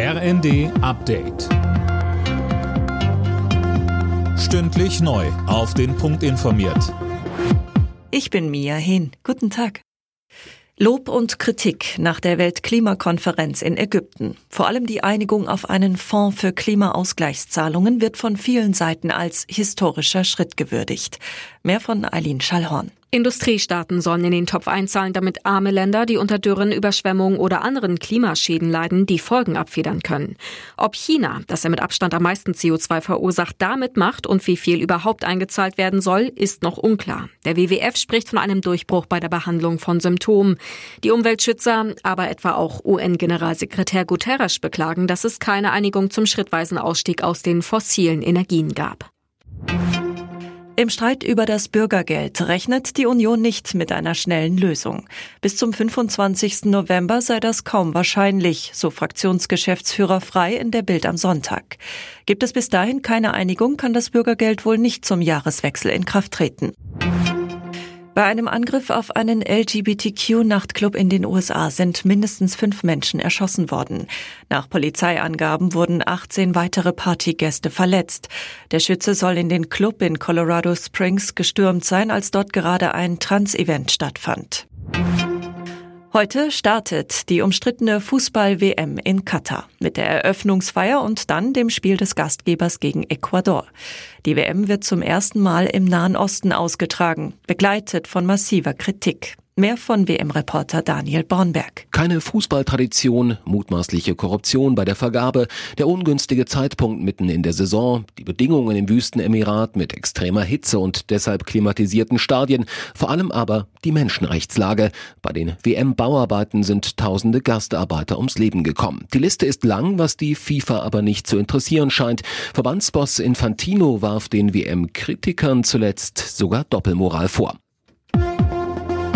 RND Update. Stündlich neu. Auf den Punkt informiert. Ich bin Mia Hehn. Guten Tag. Lob und Kritik nach der Weltklimakonferenz in Ägypten. Vor allem die Einigung auf einen Fonds für Klimaausgleichszahlungen wird von vielen Seiten als historischer Schritt gewürdigt. Mehr von Eileen Schallhorn. Industriestaaten sollen in den Topf einzahlen, damit arme Länder, die unter Dürren, Überschwemmungen oder anderen Klimaschäden leiden, die Folgen abfedern können. Ob China, das er mit Abstand am meisten CO2 verursacht, damit macht und wie viel überhaupt eingezahlt werden soll, ist noch unklar. Der WWF spricht von einem Durchbruch bei der Behandlung von Symptomen. Die Umweltschützer, aber etwa auch UN-Generalsekretär Guterres beklagen, dass es keine Einigung zum schrittweisen Ausstieg aus den fossilen Energien gab. Im Streit über das Bürgergeld rechnet die Union nicht mit einer schnellen Lösung. Bis zum 25. November sei das kaum wahrscheinlich, so Fraktionsgeschäftsführer Frei in der Bild am Sonntag. Gibt es bis dahin keine Einigung, kann das Bürgergeld wohl nicht zum Jahreswechsel in Kraft treten. Bei einem Angriff auf einen LGBTQ-Nachtclub in den USA sind mindestens fünf Menschen erschossen worden. Nach Polizeiangaben wurden 18 weitere Partygäste verletzt. Der Schütze soll in den Club in Colorado Springs gestürmt sein, als dort gerade ein Trans-Event stattfand. Heute startet die umstrittene Fußball-WM in Katar mit der Eröffnungsfeier und dann dem Spiel des Gastgebers gegen Ecuador. Die WM wird zum ersten Mal im Nahen Osten ausgetragen, begleitet von massiver Kritik. Mehr von WM-Reporter Daniel Bornberg. Keine Fußballtradition, mutmaßliche Korruption bei der Vergabe, der ungünstige Zeitpunkt mitten in der Saison, die Bedingungen im Wüstenemirat mit extremer Hitze und deshalb klimatisierten Stadien, vor allem aber die Menschenrechtslage. Bei den WM-Bauarbeiten sind tausende Gastarbeiter ums Leben gekommen. Die Liste ist lang, was die FIFA aber nicht zu interessieren scheint. Verbandsboss Infantino warf den WM-Kritikern zuletzt sogar Doppelmoral vor.